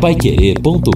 paiquerê.com.br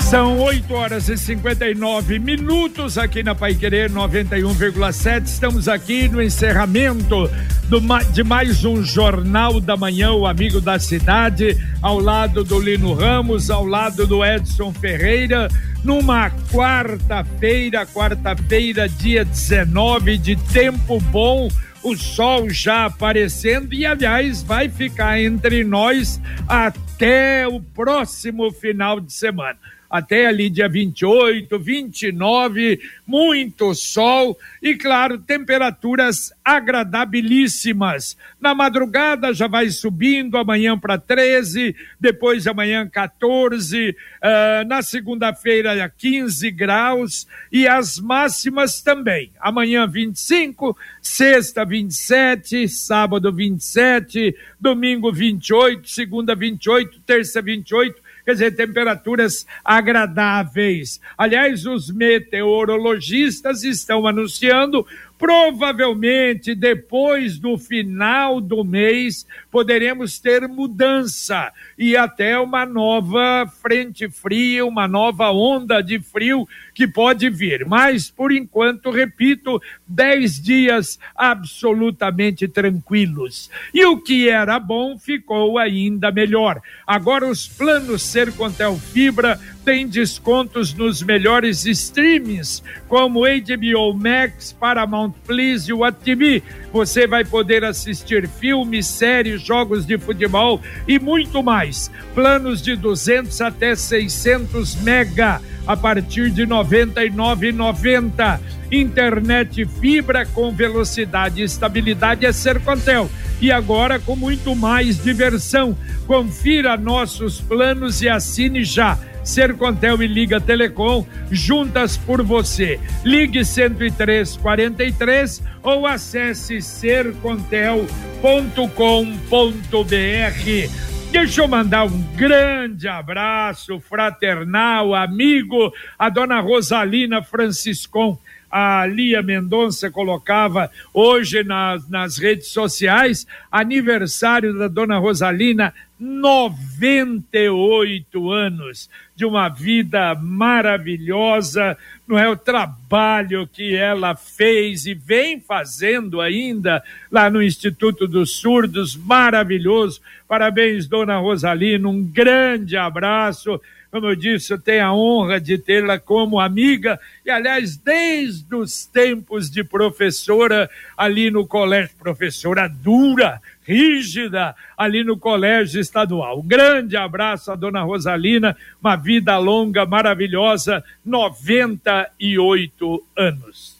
São 8 horas e 59 minutos aqui na Pai Querer 91,7. Estamos aqui no encerramento do, de mais um Jornal da Manhã, o Amigo da Cidade, ao lado do Lino Ramos, ao lado do Edson Ferreira, numa quarta-feira, quarta-feira, dia 19, de tempo bom o sol já aparecendo e, aliás, vai ficar entre nós até o próximo final de semana até ali dia 28, 29, muito sol e, claro, temperaturas agradabilíssimas. Na madrugada já vai subindo, amanhã para 13, depois amanhã 14, uh, na segunda-feira 15 graus e as máximas também. Amanhã 25, sexta 27, sábado 27, domingo 28, segunda 28, terça 28 quer dizer, temperaturas agradáveis. Aliás, os meteorologistas estão anunciando Provavelmente depois do final do mês poderemos ter mudança e até uma nova frente fria, uma nova onda de frio que pode vir. Mas, por enquanto, repito, dez dias absolutamente tranquilos. E o que era bom ficou ainda melhor. Agora, os planos Sercontel Fibra têm descontos nos melhores streamings, como HBO Max, Paramount Plus e o TV. Você vai poder assistir filmes, séries, jogos de futebol e muito mais. Planos de 200 até 600 mega a partir de R$ 99,90. Internet fibra com velocidade e estabilidade é Sercontel. E agora com muito mais diversão. Confira nossos planos e assine já Sercontel e Liga Telecom, juntas por você. Ligue 10343 ou acesse sercontel.com.br. Deixa eu mandar um grande abraço fraternal, amigo, a dona Rosalina Franciscon a Lia Mendonça colocava hoje nas, nas redes sociais, aniversário da dona Rosalina, 98 anos de uma vida maravilhosa, não é o trabalho que ela fez e vem fazendo ainda lá no Instituto dos Surdos, maravilhoso. Parabéns, dona Rosalina, um grande abraço como eu disse, eu tenho a honra de tê-la como amiga, e aliás, desde os tempos de professora ali no colégio, professora dura, rígida, ali no colégio estadual. Grande abraço à dona Rosalina, uma vida longa, maravilhosa, 98 anos.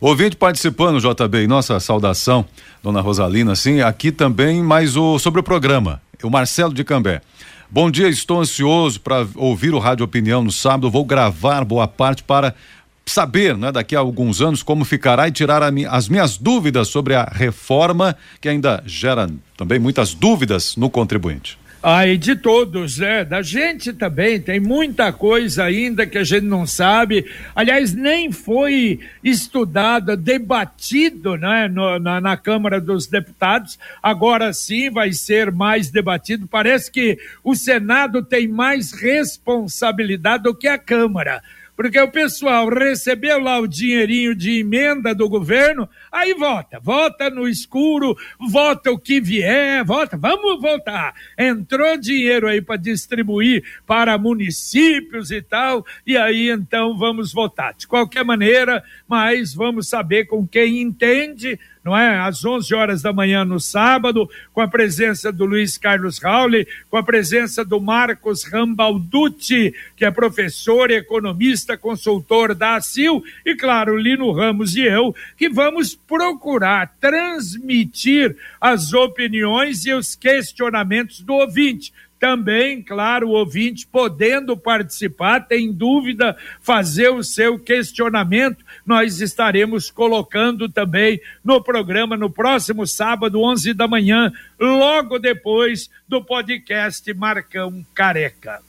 Ouvinte participando, JB, nossa saudação, dona Rosalina, sim, aqui também mais o, sobre o programa, o Marcelo de Cambé. Bom dia, estou ansioso para ouvir o Rádio Opinião no sábado. Vou gravar boa parte para saber, né, daqui a alguns anos, como ficará e tirar as minhas dúvidas sobre a reforma, que ainda gera também muitas dúvidas no contribuinte. Aí de todos, né? Da gente também, tem muita coisa ainda que a gente não sabe. Aliás, nem foi estudado, debatido né? No, na, na Câmara dos Deputados. Agora sim vai ser mais debatido. Parece que o Senado tem mais responsabilidade do que a Câmara porque o pessoal recebeu lá o dinheirinho de emenda do governo, aí vota, vota no escuro, vota o que vier, vota, vamos votar. Entrou dinheiro aí para distribuir para municípios e tal, e aí então vamos votar. De qualquer maneira, mas vamos saber com quem entende não é? Às 11 horas da manhã no sábado, com a presença do Luiz Carlos Rauli, com a presença do Marcos Rambalducci, que é professor, economista, consultor da ACIL, e claro, Lino Ramos e eu, que vamos procurar transmitir as opiniões e os questionamentos do ouvinte também, claro, o ouvinte podendo participar, tem dúvida, fazer o seu questionamento, nós estaremos colocando também no programa no próximo sábado, 11 da manhã, logo depois do podcast Marcão Careca.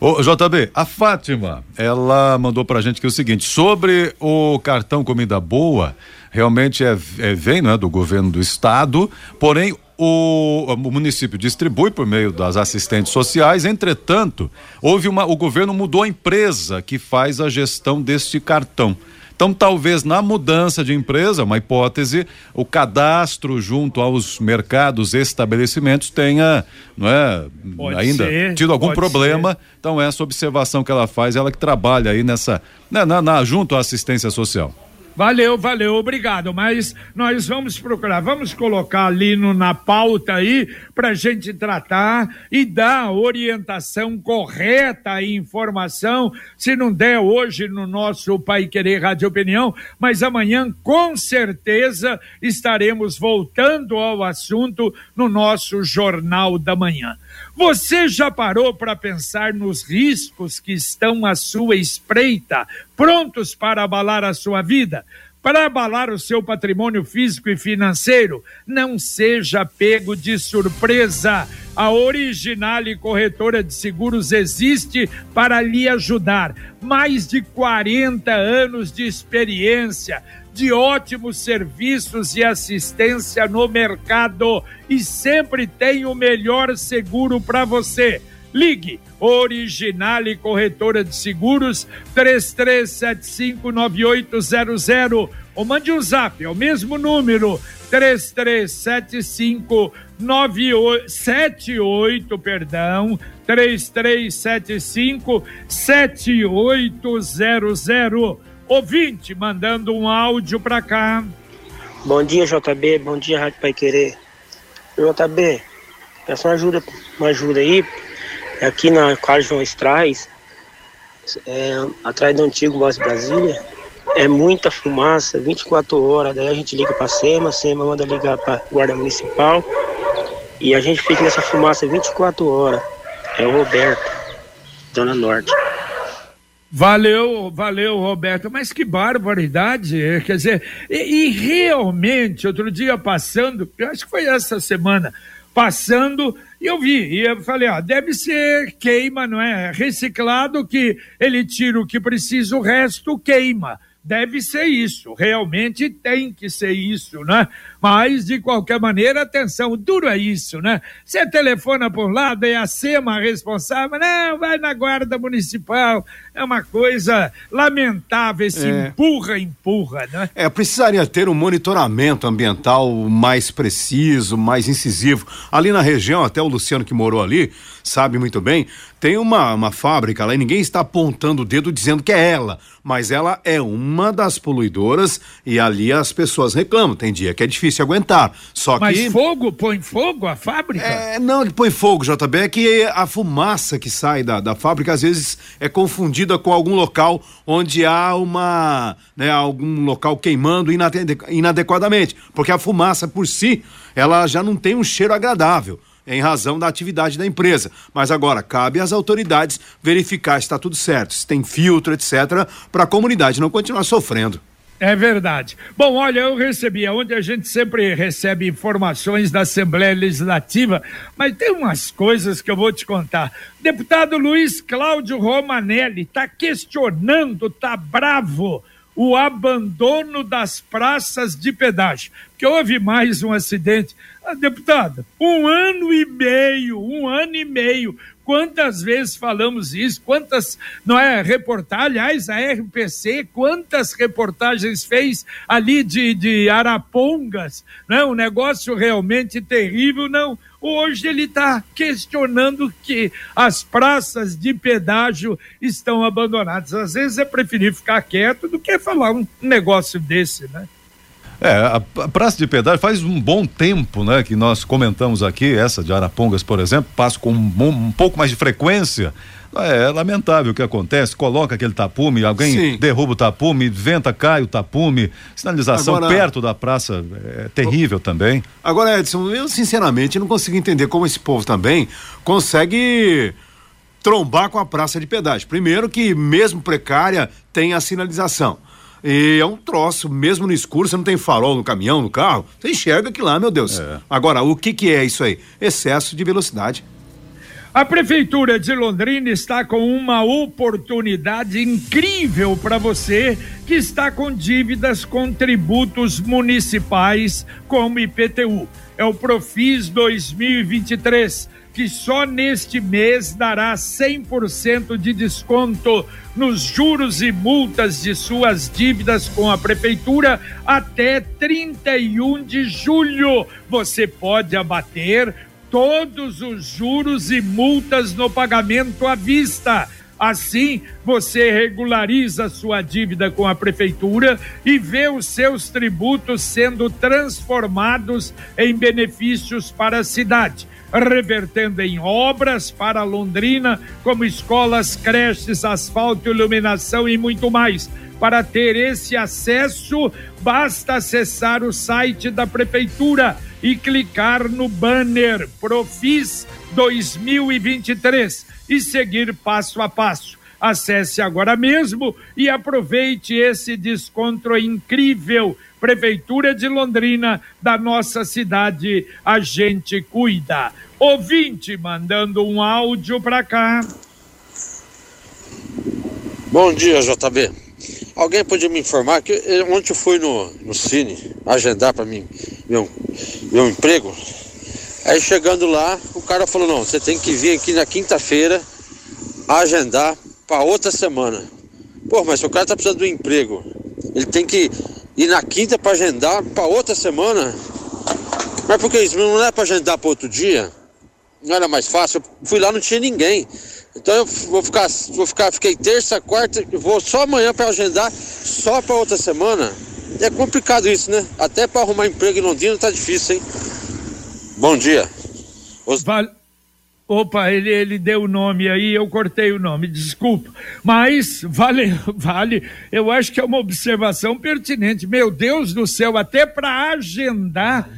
Ô, JB, a Fátima, ela mandou pra gente que é o seguinte, sobre o cartão Comida Boa, realmente é, é vem, não é, do governo do estado, porém o, o, município distribui por meio das assistentes sociais, entretanto, houve uma, o governo mudou a empresa que faz a gestão deste cartão. Então, talvez na mudança de empresa, uma hipótese, o cadastro junto aos mercados e estabelecimentos tenha, não é, pode ainda ser, tido algum problema. Ser. Então, essa observação que ela faz, ela que trabalha aí nessa, né, na, na, junto à assistência social. Valeu, valeu, obrigado. Mas nós vamos procurar, vamos colocar ali no, na pauta aí para gente tratar e dar orientação correta e informação. Se não der hoje no nosso Pai Querer Rádio Opinião, mas amanhã com certeza estaremos voltando ao assunto no nosso Jornal da Manhã. Você já parou para pensar nos riscos que estão à sua espreita, prontos para abalar a sua vida? Para abalar o seu patrimônio físico e financeiro, não seja pego de surpresa. A Original e Corretora de Seguros existe para lhe ajudar. Mais de 40 anos de experiência de ótimos serviços e assistência no mercado e sempre tem o melhor seguro para você. Ligue Original e Corretora de Seguros 33759800 ou mande um zap, é o mesmo número 3375 9878, perdão, 3375 7800 ouvinte mandando um áudio para cá. Bom dia, JB. Bom dia, Rádio Pai Querer. JB, peço uma ajuda, uma ajuda aí. Aqui na Carlos João Estrais, é, atrás do antigo Voz Brasília, é muita fumaça, 24 horas. Daí a gente liga para a SEMA, a SEMA manda ligar para Guarda Municipal. E a gente fica nessa fumaça 24 horas. É o Roberto, Zona Norte. Valeu, valeu, Roberto. Mas que barbaridade. É, quer dizer, e, e, realmente, outro dia passando, eu acho que foi essa semana, passando, e eu vi, e eu falei, ó, deve ser queima, não é? Reciclado que ele tira o que precisa, o resto queima. Deve ser isso, realmente tem que ser isso, né? Mas, de qualquer maneira, atenção, duro é isso, né? Você telefona por lado, é a SEMA responsável, não, vai na guarda municipal, é uma coisa lamentável, esse é. empurra, empurra, né? É, precisaria ter um monitoramento ambiental mais preciso, mais incisivo. Ali na região, até o Luciano que morou ali, sabe muito bem, tem uma, uma fábrica lá e ninguém está apontando o dedo dizendo que é ela, mas ela é uma das poluidoras e ali as pessoas reclamam. Tem dia que é difícil aguentar. Só Mas que. fogo? Põe fogo a fábrica? É, não, ele põe fogo, JB, é que a fumaça que sai da, da fábrica às vezes é confundida com algum local onde há uma. Né, algum local queimando inadequadamente. Porque a fumaça por si, ela já não tem um cheiro agradável em razão da atividade da empresa. Mas agora cabe às autoridades verificar se está tudo certo, se tem filtro, etc., para a comunidade não continuar sofrendo. É verdade. Bom, olha, eu recebi, onde a gente sempre recebe informações da Assembleia Legislativa, mas tem umas coisas que eu vou te contar. Deputado Luiz Cláudio Romanelli está questionando, está bravo, o abandono das praças de pedágio. Porque houve mais um acidente. Ah, deputado, um ano e meio, um ano e meio Quantas vezes falamos isso? Quantas, não é, reportagens, aliás, a RPC, quantas reportagens fez ali de, de Arapongas, não é? Um negócio realmente terrível, não. Hoje ele está questionando que as praças de pedágio estão abandonadas. Às vezes é preferir ficar quieto do que falar um negócio desse, né? É, a, a Praça de Pedágio faz um bom tempo, né, que nós comentamos aqui, essa de Arapongas, por exemplo, passa com um, um pouco mais de frequência. É, é, lamentável o que acontece, coloca aquele tapume, alguém Sim. derruba o tapume, venta, cai o tapume, sinalização agora, perto da praça é terrível também. Agora, Edson, eu sinceramente não consigo entender como esse povo também consegue trombar com a praça de pedágio. Primeiro que mesmo precária tem a sinalização. E é um troço, mesmo no escuro, você não tem farol no caminhão, no carro, você enxerga que lá, meu Deus. É. Agora, o que que é isso aí? Excesso de velocidade. A Prefeitura de Londrina está com uma oportunidade incrível para você que está com dívidas com tributos municipais como IPTU. é o Profis 2023 que só neste mês dará 100% de desconto nos juros e multas de suas dívidas com a prefeitura até 31 de julho. Você pode abater todos os juros e multas no pagamento à vista. Assim, você regulariza sua dívida com a prefeitura e vê os seus tributos sendo transformados em benefícios para a cidade revertendo em obras para Londrina, como escolas, creches, asfalto, iluminação e muito mais. Para ter esse acesso, basta acessar o site da Prefeitura e clicar no banner Profis 2023 e seguir passo a passo. Acesse agora mesmo e aproveite esse desconto incrível. Prefeitura de Londrina, da nossa cidade, a gente cuida. Ouvinte mandando um áudio para cá. Bom dia, JB. Alguém podia me informar que ontem eu fui no, no Cine agendar para mim meu, meu emprego. Aí chegando lá, o cara falou: não, você tem que vir aqui na quinta-feira agendar para outra semana. Pô, mas o cara tá precisando um emprego, ele tem que ir na quinta para agendar para outra semana. Mas por que isso? Não é para agendar para outro dia? Não era mais fácil? Eu fui lá, não tinha ninguém. Então eu vou ficar, vou ficar, fiquei terça, quarta, vou só amanhã para agendar, só para outra semana. É complicado isso, né? Até para arrumar emprego em Londrina tá difícil, hein? Bom dia. Os... Vale. Opa, ele, ele deu o nome aí, eu cortei o nome, desculpa. Mas vale, vale, eu acho que é uma observação pertinente. Meu Deus do céu, até para agendar,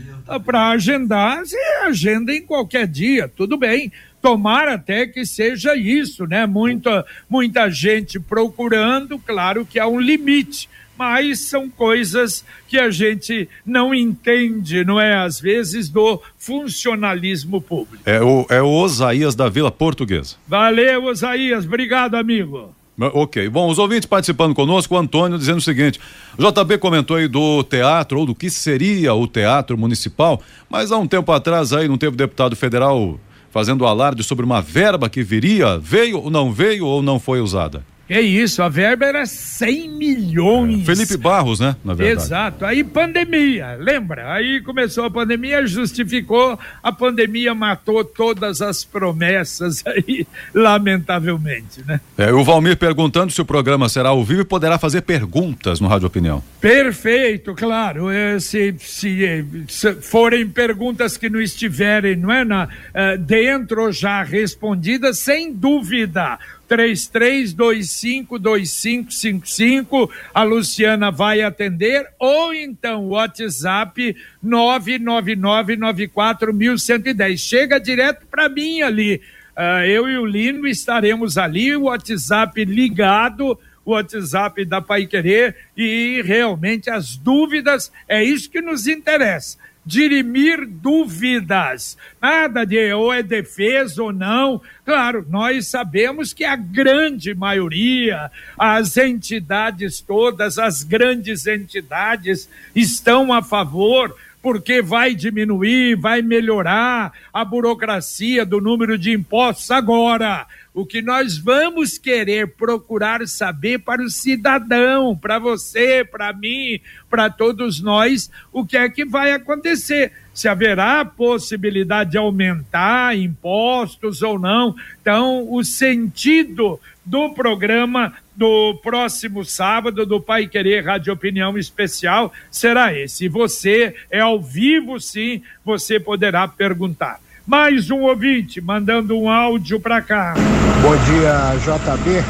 para agendar, você agenda em qualquer dia, tudo bem. Tomara até que seja isso, né? Muita, muita gente procurando, claro que há um limite mas são coisas que a gente não entende, não é? Às vezes, do funcionalismo público. É o, é o Osaías da Vila Portuguesa. Valeu, Osaías. Obrigado, amigo. Ok. Bom, os ouvintes participando conosco, o Antônio dizendo o seguinte: o JB comentou aí do teatro, ou do que seria o teatro municipal, mas há um tempo atrás aí não teve deputado federal fazendo alarde sobre uma verba que viria, veio ou não veio ou não foi usada? É isso, a verba era 100 milhões. É, Felipe Barros, né? Na verdade. Exato. Aí pandemia, lembra? Aí começou a pandemia, justificou, a pandemia matou todas as promessas aí, lamentavelmente, né? É, o Valmir perguntando se o programa será ao vivo e poderá fazer perguntas no Rádio Opinião. Perfeito, claro. É, se, se, se, forem perguntas que não estiverem, não é, na, uh, dentro já respondidas, sem dúvida 33252555. A Luciana vai atender, ou então WhatsApp 99994110. Chega direto para mim ali. Uh, eu e o Lino estaremos ali, o WhatsApp ligado, o WhatsApp da Pai Querer, e realmente as dúvidas, é isso que nos interessa dirimir dúvidas. Nada de ou é defesa ou não. Claro, nós sabemos que a grande maioria, as entidades todas, as grandes entidades estão a favor porque vai diminuir, vai melhorar a burocracia do número de impostos. Agora, o que nós vamos querer procurar saber para o cidadão, para você, para mim, para todos nós, o que é que vai acontecer. Se haverá possibilidade de aumentar impostos ou não. Então, o sentido do programa do próximo sábado do Pai Querer Rádio Opinião Especial será esse. você é ao vivo, sim, você poderá perguntar. Mais um ouvinte mandando um áudio para cá. Bom dia, JB.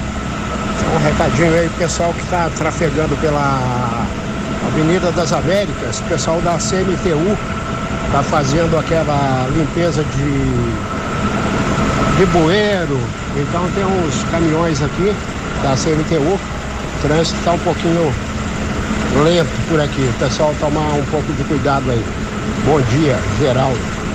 Um recadinho aí, pessoal que está trafegando pela Avenida das Américas, pessoal da CMTU está fazendo aquela limpeza de, de bueiro. Então tem uns caminhões aqui da CMTU. O trânsito está um pouquinho lento por aqui. Pessoal, tomar um pouco de cuidado aí. Bom dia, Geraldo.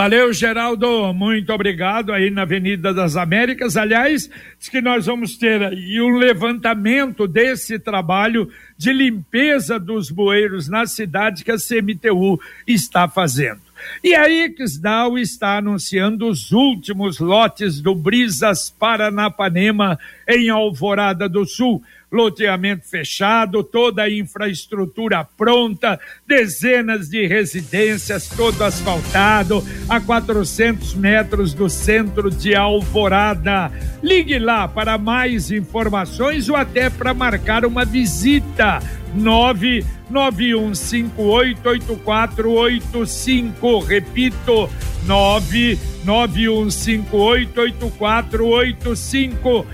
Valeu, Geraldo. Muito obrigado aí na Avenida das Américas. Aliás, diz que nós vamos ter aí um levantamento desse trabalho de limpeza dos bueiros na cidade que a CMTU está fazendo. E a Exdal está anunciando os últimos lotes do Brisas Paranapanema em Alvorada do Sul loteamento fechado, toda a infraestrutura pronta, dezenas de residências, todo asfaltado, a 400 metros do centro de Alvorada. Ligue lá para mais informações ou até para marcar uma visita. 991588485. Repito, 991588485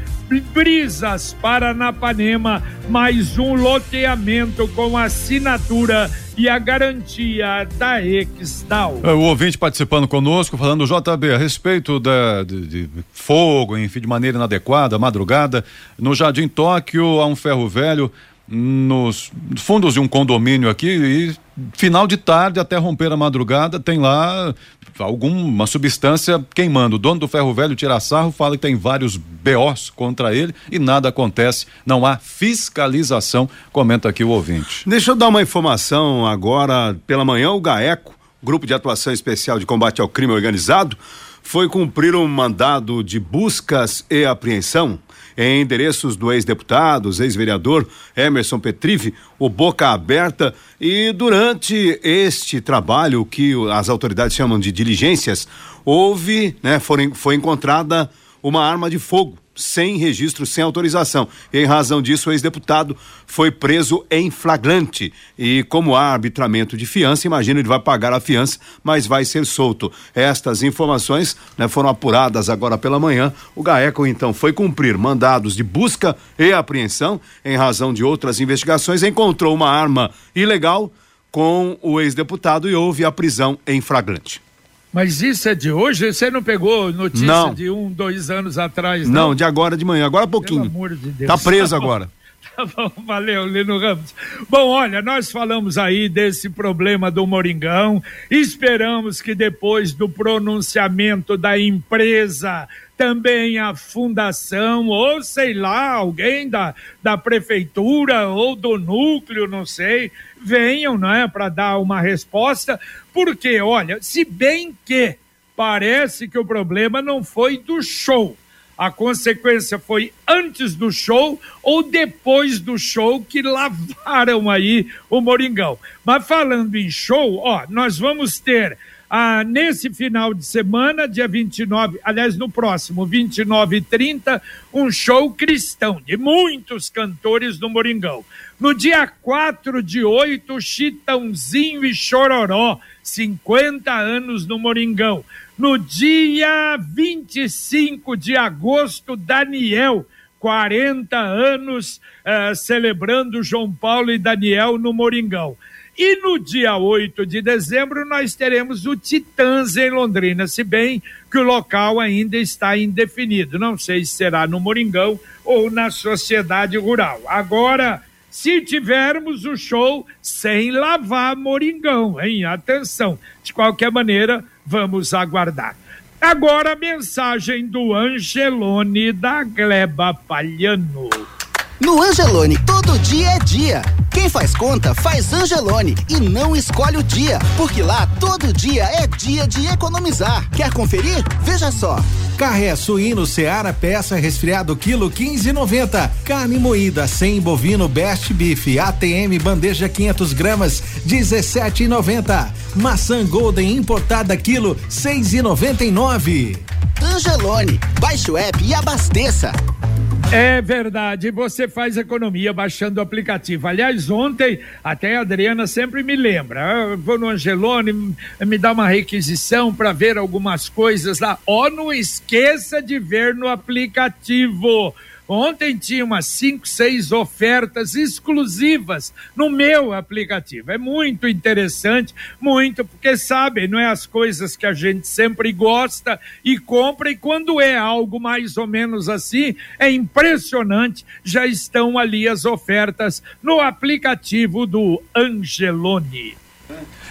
Brisas Paranapanema, mais um loteamento com assinatura e a garantia da Exdal. É, o ouvinte participando conosco, falando JB a respeito da, de, de, fogo, enfim, de maneira inadequada, madrugada, no Jardim Tóquio há um ferro velho nos fundos de um condomínio aqui e final de tarde até romper a madrugada tem lá alguma substância queimando. O dono do ferro velho tira sarro, fala que tem vários BOs contra ele e nada acontece, não há fiscalização, comenta aqui o ouvinte. Deixa eu dar uma informação agora pela manhã, o GAECO, Grupo de Atuação Especial de Combate ao Crime Organizado, foi cumprir um mandado de buscas e apreensão em endereços do ex-deputado, ex-vereador Emerson Petrive, o Boca Aberta, e durante este trabalho, que as autoridades chamam de diligências, houve, né, foi, foi encontrada uma arma de fogo sem registro, sem autorização. Em razão disso, o ex-deputado foi preso em flagrante. E como há arbitramento de fiança, imagino ele vai pagar a fiança, mas vai ser solto. Estas informações né, foram apuradas agora pela manhã. O GAECO, então, foi cumprir mandados de busca e apreensão em razão de outras investigações, encontrou uma arma ilegal com o ex-deputado e houve a prisão em flagrante. Mas isso é de hoje? Você não pegou notícia não. de um, dois anos atrás, não? Não, de agora de manhã, agora há pouquinho. Pelo amor de Deus. Tá preso tá agora. Tá bom, valeu, Lino Ramos. Bom, olha, nós falamos aí desse problema do Moringão. Esperamos que depois do pronunciamento da empresa também a fundação, ou sei lá, alguém da, da prefeitura ou do núcleo, não sei, venham, né, para dar uma resposta, porque, olha, se bem que parece que o problema não foi do show, a consequência foi antes do show ou depois do show que lavaram aí o Moringão. Mas falando em show, ó, nós vamos ter ah, nesse final de semana, dia 29, aliás, no próximo, 29 e 30, um show cristão de muitos cantores do Moringão. No dia 4 de 8, Chitãozinho e Chororó, 50 anos no Moringão. No dia 25 de agosto, Daniel, 40 anos, uh, celebrando João Paulo e Daniel no Moringão. E no dia 8 de dezembro nós teremos o Titãs em Londrina, se bem que o local ainda está indefinido. Não sei se será no Moringão ou na Sociedade Rural. Agora, se tivermos o show sem lavar Moringão, hein? Atenção. De qualquer maneira, vamos aguardar. Agora a mensagem do Angelone da Gleba Palhano. No Angelone, todo dia é dia. Quem faz conta faz Angelone e não escolhe o dia, porque lá todo dia é dia de economizar. Quer conferir? Veja só. Carré suíno Seara peça resfriado quilo 15,90. Carne moída sem bovino Best Beef ATM bandeja 500 gramas 17,90. Maçã Golden importada quilo 6,99. Angelone, baixe o app e abasteça. É verdade, você faz economia baixando o aplicativo. Aliás, ontem até a Adriana sempre me lembra. Eu ah, vou no Angelone, me dá uma requisição para ver algumas coisas lá. Ó, oh, não esqueça de ver no aplicativo Ontem tinha umas cinco, seis ofertas exclusivas no meu aplicativo. É muito interessante, muito, porque sabe, não é as coisas que a gente sempre gosta e compra, e quando é algo mais ou menos assim, é impressionante, já estão ali as ofertas no aplicativo do Angelone.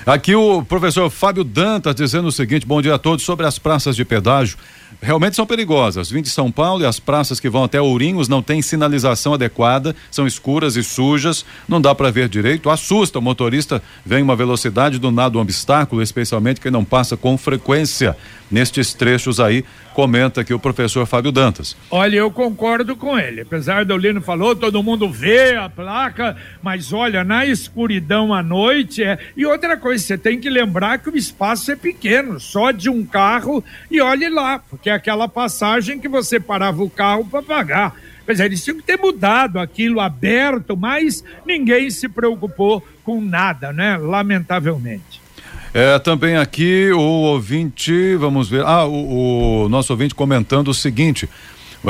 Aqui o professor Fábio Dantas dizendo o seguinte: bom dia a todos. Sobre as praças de pedágio, realmente são perigosas. Vim de São Paulo e as praças que vão até Ourinhos não têm sinalização adequada, são escuras e sujas, não dá para ver direito, assusta. O motorista vem uma velocidade do nada um obstáculo, especialmente quem não passa com frequência nestes trechos aí, comenta aqui o professor Fábio Dantas. Olha, eu concordo com ele. Apesar do Lino falou, todo mundo vê a placa, mas olha, na escuridão à noite é. E outra você tem que lembrar que o espaço é pequeno, só de um carro, e olhe lá, porque é aquela passagem que você parava o carro para pagar. Pois é, eles tinham que ter mudado aquilo aberto, mas ninguém se preocupou com nada, né? Lamentavelmente. É, também aqui o ouvinte, vamos ver, ah, o, o nosso ouvinte comentando o seguinte,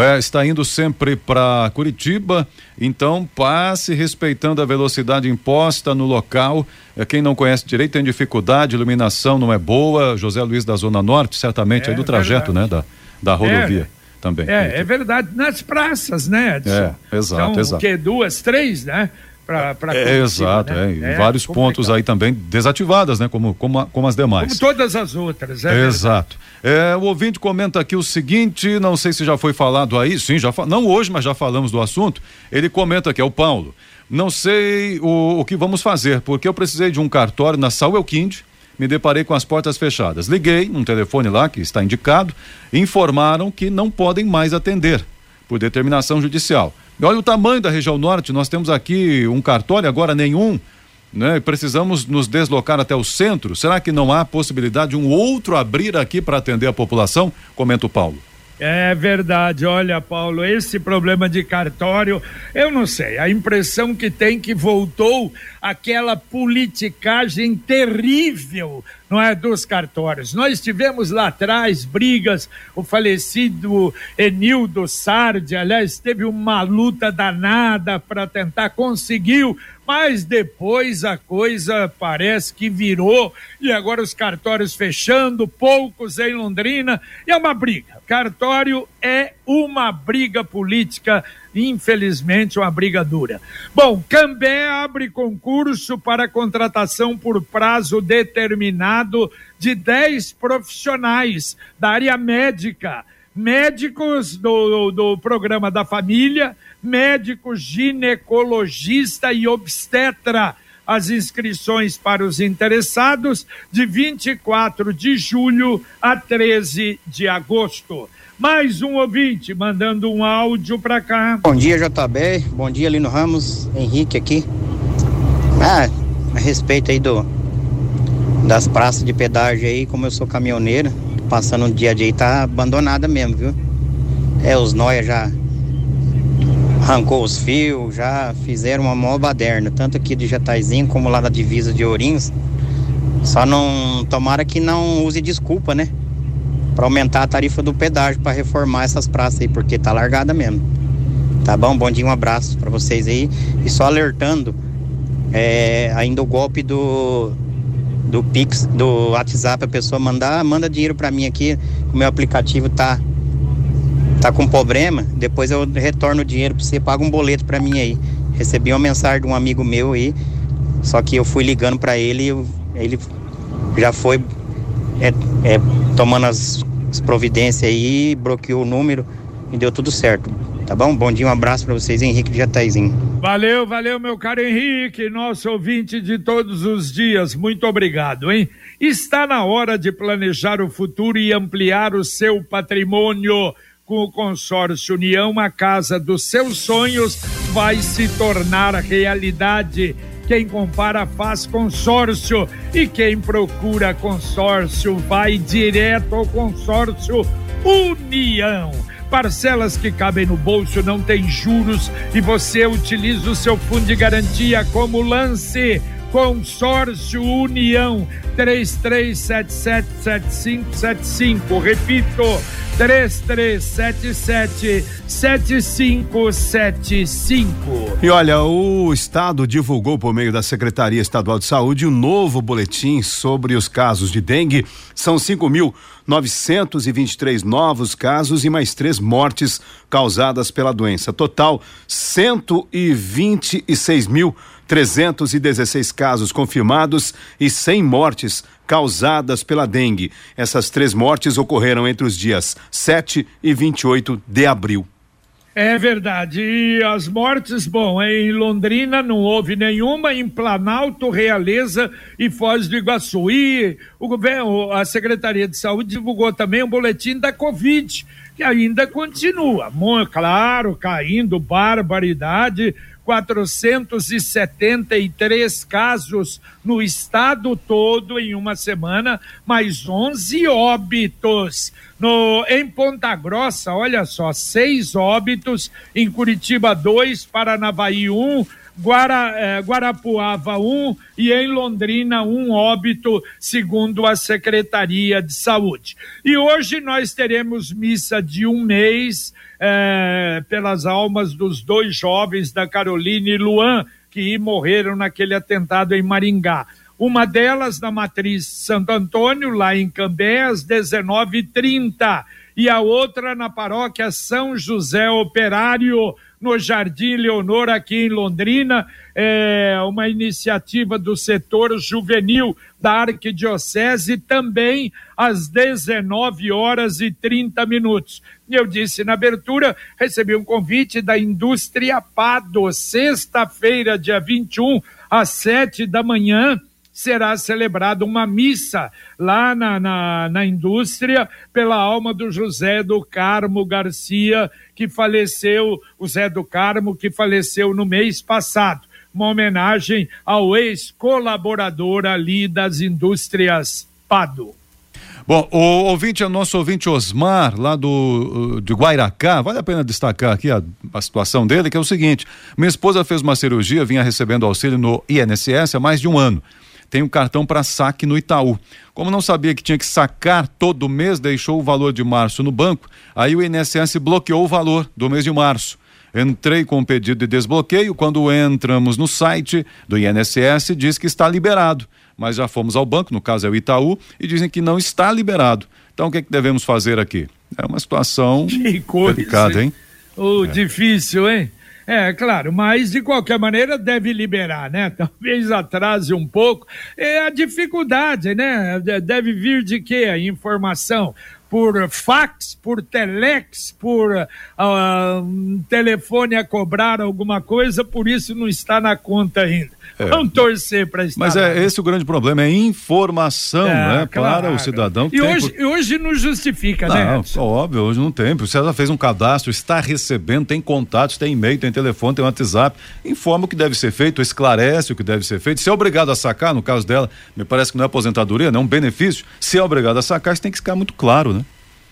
é, está indo sempre para Curitiba, então passe respeitando a velocidade imposta no local. É, quem não conhece direito tem dificuldade, iluminação não é boa. José Luiz da Zona Norte, certamente, é, aí do trajeto, né, da, da rodovia. É, também. É, é verdade, nas praças, né, Edson? É, exato, então, exato. O que, duas, três, né? Para é, Exato, né? é, é, vários complicado. pontos aí também desativadas, né? Como, como, como as demais. Como todas as outras, é Exato. É, o ouvinte comenta aqui o seguinte, não sei se já foi falado aí, sim, já não hoje, mas já falamos do assunto. Ele comenta aqui, é o Paulo. Não sei o, o que vamos fazer, porque eu precisei de um cartório na Saúl Elquinde, me deparei com as portas fechadas. Liguei um telefone lá que está indicado, informaram que não podem mais atender por determinação judicial. E olha o tamanho da região norte, nós temos aqui um cartório, agora nenhum. Né? Precisamos nos deslocar até o centro. Será que não há possibilidade de um outro abrir aqui para atender a população? Comenta o Paulo. É verdade, olha, Paulo, esse problema de cartório, eu não sei, a impressão que tem que voltou aquela politicagem terrível, não é, dos cartórios. Nós tivemos lá atrás brigas, o falecido Enildo Sardi, aliás, teve uma luta danada para tentar, conseguiu mas depois a coisa parece que virou e agora os cartórios fechando, poucos em Londrina, e é uma briga. Cartório é uma briga política, infelizmente, uma briga dura. Bom, Cambé abre concurso para contratação por prazo determinado de 10 profissionais da área médica médicos do, do programa da família, médico ginecologista e obstetra. As inscrições para os interessados de 24 de julho a 13 de agosto. Mais um ouvinte mandando um áudio para cá. Bom dia, JB. Bom dia, Lino Ramos. Henrique aqui. Ah, a respeito aí do das praças de pedágio aí, como eu sou caminhoneiro, passando um dia a dia tá abandonada mesmo, viu? É, os noia já arrancou os fios, já fizeram uma maior baderna, tanto aqui de Jataizinho como lá na divisa de Ourinhos. Só não tomara que não use desculpa, né? Para aumentar a tarifa do pedágio para reformar essas praças aí, porque tá largada mesmo. Tá bom? Bom dia, um abraço para vocês aí. E só alertando, é, ainda o golpe do do Pix, do WhatsApp, a pessoa mandar, manda dinheiro para mim aqui, o meu aplicativo tá tá com problema, depois eu retorno o dinheiro para você, paga um boleto para mim aí. Recebi uma mensagem de um amigo meu aí, só que eu fui ligando para ele, ele já foi é, é, tomando as, as providências aí, bloqueou o número e deu tudo certo. Tá bom? Bom dia, um abraço para vocês, Henrique de Jataizinho. Valeu, valeu, meu caro Henrique, nosso ouvinte de todos os dias. Muito obrigado, hein? Está na hora de planejar o futuro e ampliar o seu patrimônio. Com o consórcio União, a casa dos seus sonhos vai se tornar realidade. Quem compara faz consórcio e quem procura consórcio vai direto ao consórcio União parcelas que cabem no bolso, não tem juros e você utiliza o seu fundo de garantia como lance. Consórcio União 33777575. Repito, 3377-7575. E olha, o Estado divulgou por meio da Secretaria Estadual de Saúde um novo boletim sobre os casos de dengue. São 5.923 novos casos e mais três mortes causadas pela doença. Total, 126 mil 316 casos confirmados e 100 mortes causadas pela dengue. Essas três mortes ocorreram entre os dias 7 e 28 de abril. É verdade. E as mortes, bom, em Londrina não houve nenhuma, em Planalto, Realeza e Foz do Iguaçu. E o governo, a Secretaria de Saúde divulgou também um boletim da Covid, que ainda continua. Claro, caindo barbaridade 473 casos no estado todo em uma semana, mais 11 óbitos. No, em Ponta Grossa, olha só, seis óbitos, em Curitiba, dois, Paranavaí, um, Guara, eh, Guarapuava, um, e em Londrina, um óbito, segundo a Secretaria de Saúde. E hoje nós teremos missa de um mês eh, pelas almas dos dois jovens, da Carolina e Luan, que morreram naquele atentado em Maringá. Uma delas na matriz Santo Antônio, lá em Cambé, às 19h30. E a outra na paróquia São José Operário, no Jardim Leonor, aqui em Londrina, é uma iniciativa do setor juvenil da Arquidiocese, também às 19 horas e 30 minutos. Eu disse na abertura, recebi um convite da Indústria Pado, sexta-feira, dia 21, às 7 da manhã será celebrada uma missa lá na, na, na, indústria pela alma do José do Carmo Garcia, que faleceu, o Zé do Carmo, que faleceu no mês passado. Uma homenagem ao ex-colaborador ali das indústrias Pado. Bom, o ouvinte é o nosso ouvinte Osmar, lá do de Guairacá. Vale a pena destacar aqui a, a, situação dele, que é o seguinte: minha esposa fez uma cirurgia, vinha recebendo auxílio no INSS há mais de um ano tem um cartão para saque no Itaú. Como não sabia que tinha que sacar todo mês, deixou o valor de março no banco, aí o INSS bloqueou o valor do mês de março. Entrei com o pedido de desbloqueio. Quando entramos no site do INSS, diz que está liberado. Mas já fomos ao banco, no caso é o Itaú, e dizem que não está liberado. Então o que, é que devemos fazer aqui? É uma situação delicada, hein? Oh, é. Difícil, hein? É, claro, mas de qualquer maneira deve liberar, né? Talvez atrase um pouco. É a dificuldade, né? Deve vir de quê? A informação por fax, por telex, por uh, telefone a cobrar alguma coisa, por isso não está na conta ainda. É. Vamos torcer para estar. Mas é esse o grande problema, é informação, é, né? Claro. Para o cidadão. E hoje, por... hoje não justifica, não, né? Não, óbvio, hoje não tem. O César fez um cadastro, está recebendo, tem contatos, tem e-mail, tem telefone, tem WhatsApp. Informa o que deve ser feito, esclarece o que deve ser feito. Se é obrigado a sacar, no caso dela, me parece que não é aposentadoria, não é um benefício. Se é obrigado a sacar, isso tem que ficar muito claro, né?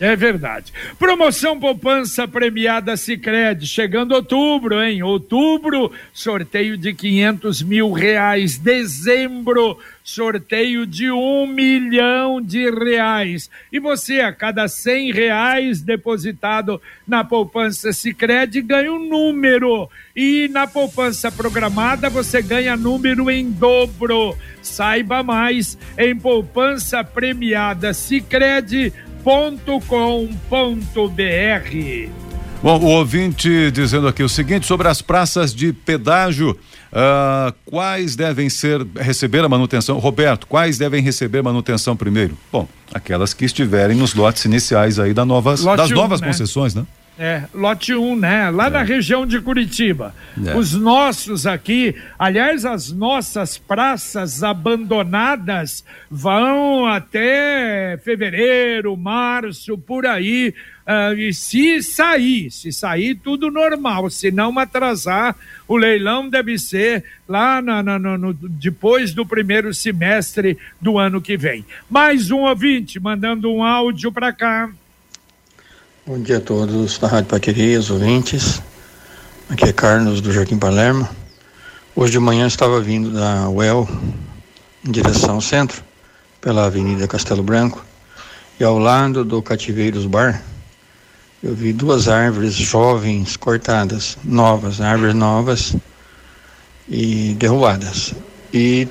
É verdade. Promoção poupança premiada Sicredi chegando outubro, hein? Outubro, sorteio de quinhentos mil reais. Dezembro, sorteio de um milhão de reais. E você, a cada cem reais depositado na poupança Sicredi ganha um número. E na poupança programada você ganha número em dobro. Saiba mais em poupança premiada Sicredi www.radiocultura.com.br. Bom, o ouvinte dizendo aqui o seguinte sobre as praças de pedágio, uh, quais devem ser receber a manutenção? Roberto, quais devem receber manutenção primeiro? Bom, aquelas que estiverem nos lotes iniciais aí da novas, das um, novas né? concessões, né? É, lote 1, um, né? Lá é. na região de Curitiba. É. Os nossos aqui, aliás, as nossas praças abandonadas vão até fevereiro, março, por aí. Uh, e se sair, se sair, tudo normal. Se não atrasar, o leilão deve ser lá na, na, no, depois do primeiro semestre do ano que vem. Mais um ouvinte mandando um áudio para cá. Bom dia a todos da Rádio Paqueri, os ouvintes. Aqui é Carlos do Jardim Palermo. Hoje de manhã estava vindo da UEL em direção ao centro, pela Avenida Castelo Branco, e ao lado do Cativeiros Bar, eu vi duas árvores jovens cortadas, novas, árvores novas e derrubadas. E,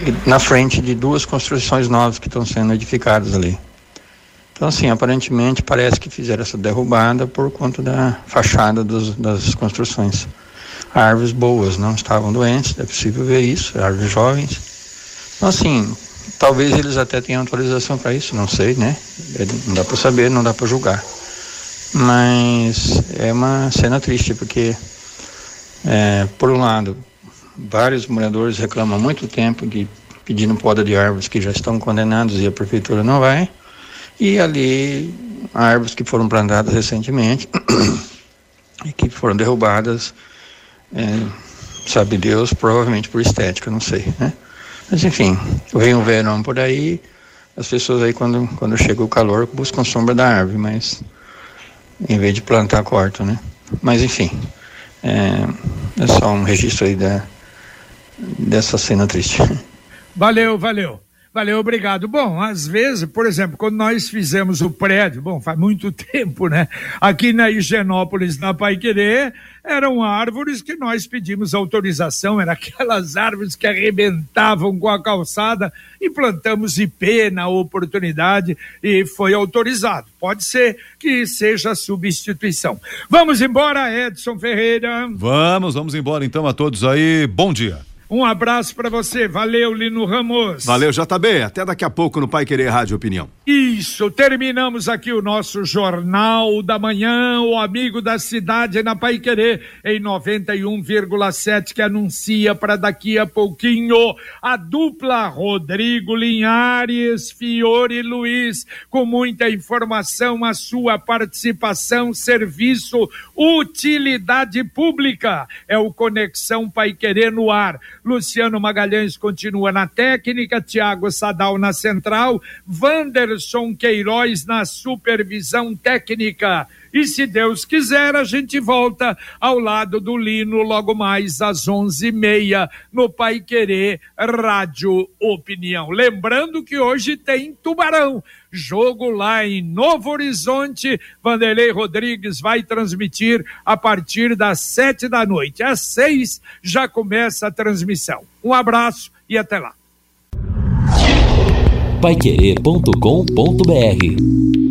e na frente de duas construções novas que estão sendo edificadas ali. Então, assim, aparentemente parece que fizeram essa derrubada por conta da fachada dos, das construções. árvores boas, não estavam doentes, é possível ver isso, árvores jovens. Então, assim, talvez eles até tenham autorização para isso, não sei, né? É, não dá para saber, não dá para julgar. Mas é uma cena triste, porque, é, por um lado, vários moradores reclamam há muito tempo de pedindo poda de árvores que já estão condenados e a prefeitura não vai. E ali, árvores que foram plantadas recentemente e que foram derrubadas, é, sabe Deus, provavelmente por estética, não sei, né? Mas enfim, vem o verão por aí, as pessoas aí quando, quando chega o calor buscam sombra da árvore, mas em vez de plantar, cortam, né? Mas enfim, é, é só um registro aí da, dessa cena triste. Valeu, valeu. Valeu, obrigado. Bom, às vezes, por exemplo, quando nós fizemos o prédio, bom, faz muito tempo, né? Aqui na Higienópolis, na Paiquerê, eram árvores que nós pedimos autorização, eram aquelas árvores que arrebentavam com a calçada e plantamos IP na oportunidade e foi autorizado. Pode ser que seja substituição. Vamos embora, Edson Ferreira. Vamos, vamos embora então a todos aí. Bom dia. Um abraço para você. Valeu, Lino Ramos. Valeu, JB. Até daqui a pouco no Pai Querer Rádio Opinião. Isso, terminamos aqui o nosso Jornal da Manhã, o amigo da cidade na Pai Querer, em 91,7, que anuncia para daqui a pouquinho a dupla Rodrigo Linhares, Fiore Luiz, com muita informação, a sua participação, serviço, utilidade pública. É o Conexão Pai Querer no ar. Luciano Magalhães continua na técnica, Tiago Sadal na central, Wanderson Queiroz na supervisão técnica. E se Deus quiser, a gente volta ao lado do Lino logo mais às onze e meia no Pai Querer Rádio Opinião. Lembrando que hoje tem Tubarão, jogo lá em Novo Horizonte. Vanderlei Rodrigues vai transmitir a partir das sete da noite. Às seis já começa a transmissão. Um abraço e até lá. Paiquerê.com.br